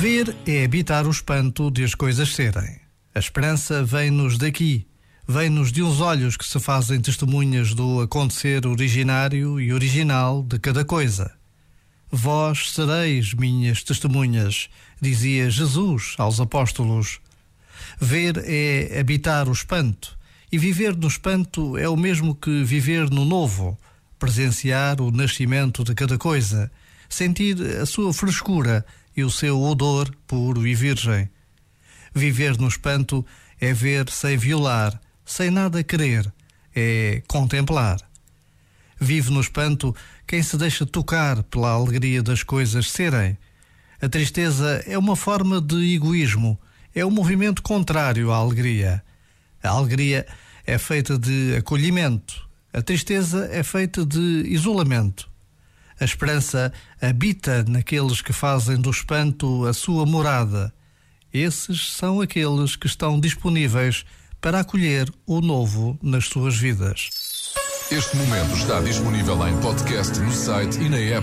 Ver é habitar o espanto de as coisas serem. A esperança vem-nos daqui, vem-nos de uns olhos que se fazem testemunhas do acontecer originário e original de cada coisa. Vós sereis minhas testemunhas, dizia Jesus aos apóstolos. Ver é habitar o espanto, e viver no espanto é o mesmo que viver no novo, presenciar o nascimento de cada coisa, sentir a sua frescura e o seu odor puro e virgem. Viver no espanto é ver sem violar, sem nada querer, é contemplar. Vive no espanto quem se deixa tocar pela alegria das coisas serem. A tristeza é uma forma de egoísmo, é um movimento contrário à alegria. A alegria é feita de acolhimento, a tristeza é feita de isolamento. A esperança habita naqueles que fazem do espanto a sua morada. Esses são aqueles que estão disponíveis para acolher o novo nas suas vidas. Este momento está disponível em podcast no site e na app.